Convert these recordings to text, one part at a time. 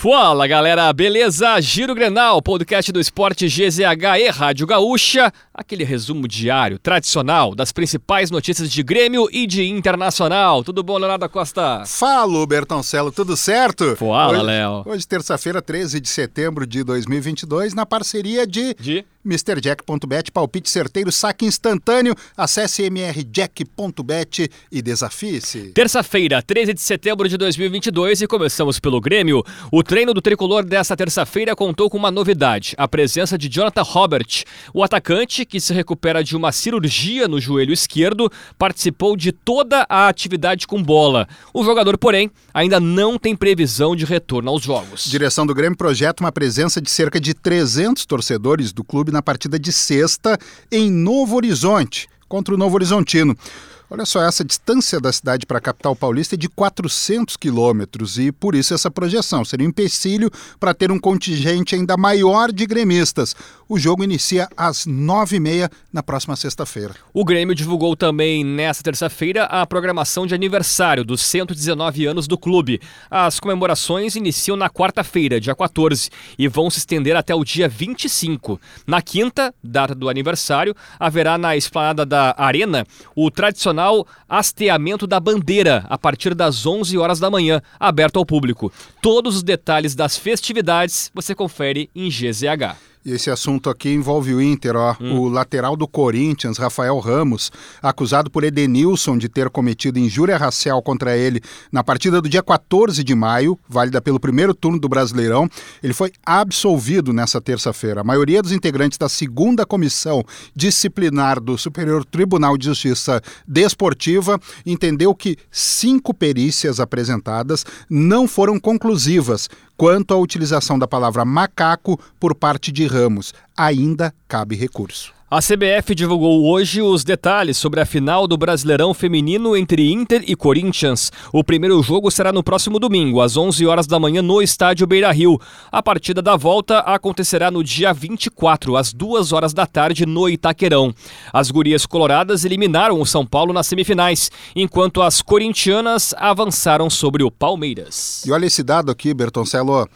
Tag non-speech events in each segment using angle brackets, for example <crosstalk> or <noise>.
Fala galera, beleza? Giro Grenal, podcast do esporte GZH e Rádio Gaúcha, aquele resumo diário, tradicional, das principais notícias de Grêmio e de Internacional. Tudo bom, Leonardo Costa? Fala, Bertoncelo, tudo certo? Fala, Léo. Hoje, terça-feira, 13 de setembro de 2022, na parceria de... De? MrJack.bet, palpite certeiro, saque instantâneo. Acesse mrjack.bet e desafie-se. Terça-feira, 13 de setembro de 2022 e começamos pelo Grêmio. O treino do tricolor desta terça-feira contou com uma novidade: a presença de Jonathan Robert. O atacante, que se recupera de uma cirurgia no joelho esquerdo, participou de toda a atividade com bola. O jogador, porém, ainda não tem previsão de retorno aos jogos. Direção do Grêmio projeta uma presença de cerca de 300 torcedores do clube na partida de sexta em Novo Horizonte, contra o Novo Horizontino. Olha só, essa distância da cidade para a capital paulista é de 400 quilômetros e por isso essa projeção seria um empecilho para ter um contingente ainda maior de gremistas. O jogo inicia às 9h30 na próxima sexta-feira. O Grêmio divulgou também nesta terça-feira a programação de aniversário dos 119 anos do clube. As comemorações iniciam na quarta-feira, dia 14, e vão se estender até o dia 25. Na quinta, data do aniversário, haverá na esplanada da Arena o tradicional tradicional hasteamento da bandeira a partir das 11 horas da manhã, aberto ao público. Todos os detalhes das festividades você confere em GZH. E esse assunto aqui envolve o Inter, ó. Hum. O lateral do Corinthians, Rafael Ramos, acusado por Edenilson de ter cometido injúria racial contra ele na partida do dia 14 de maio, válida pelo primeiro turno do Brasileirão. Ele foi absolvido nessa terça-feira. A maioria dos integrantes da segunda comissão disciplinar do Superior Tribunal de Justiça Desportiva entendeu que cinco perícias apresentadas não foram conclusivas quanto à utilização da palavra macaco por parte de Ramos. Ainda cabe recurso. A CBF divulgou hoje os detalhes sobre a final do Brasileirão Feminino entre Inter e Corinthians. O primeiro jogo será no próximo domingo, às 11 horas da manhã, no estádio Beira Rio. A partida da volta acontecerá no dia 24, às 2 horas da tarde, no Itaquerão. As gurias coloradas eliminaram o São Paulo nas semifinais, enquanto as corintianas avançaram sobre o Palmeiras. E olha esse dado aqui, Bertoncello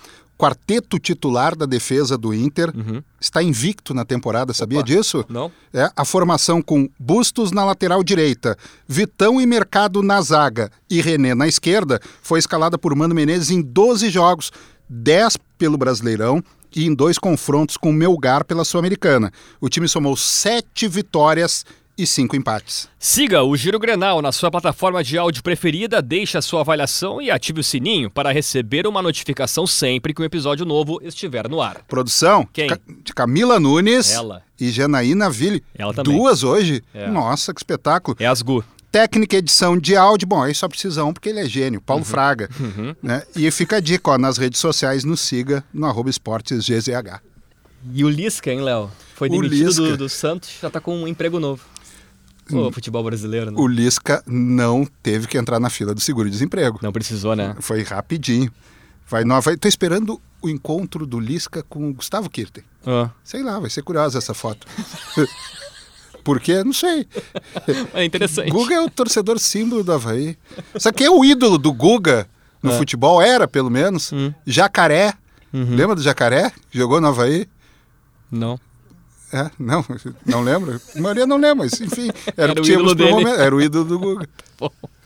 quarteto titular da defesa do Inter uhum. está invicto na temporada, sabia Opa, disso? Não. É a formação com Bustos na lateral direita, Vitão e Mercado na zaga e René na esquerda foi escalada por Mano Menezes em 12 jogos, 10 pelo Brasileirão e em dois confrontos com o Melgar pela Sul-Americana. O time somou sete vitórias e cinco empates. Siga o Giro Grenal na sua plataforma de áudio preferida, deixe a sua avaliação e ative o sininho para receber uma notificação sempre que um episódio novo estiver no ar. Produção Quem? de Camila Nunes Ela. e Janaína Ville. Ela também. Duas hoje? É. Nossa, que espetáculo. É as Gu. Técnica edição de áudio, bom, aí só precisa um porque ele é gênio, Paulo Uhum. Fraga. Né? E fica a dica, ó, nas redes sociais, nos siga no arroba esportes GZH. E o Lisca, hein, Léo? Foi demitido do, do Santos, já tá com um emprego novo. Ô, futebol brasileiro, né? O Lisca não teve que entrar na fila do seguro-desemprego. Não precisou, né? Foi rapidinho. Vai, não, vai, tô esperando o encontro do Lisca com o Gustavo Kirten. Ah. Sei lá, vai ser curiosa essa foto. <laughs> Por quê? Não sei. <laughs> É interessante. Guga é o torcedor símbolo do Havaí. Só que é o ídolo do Guga no É. futebol, era pelo menos. Hum. Jacaré. Uhum. Lembra do Jacaré? Jogou no Havaí? Não. É, não, não lembro. A maioria não lembra, mas enfim. Era, Era o que tínhamos pro momento. Era o ídolo do Guga. <laughs> Bom.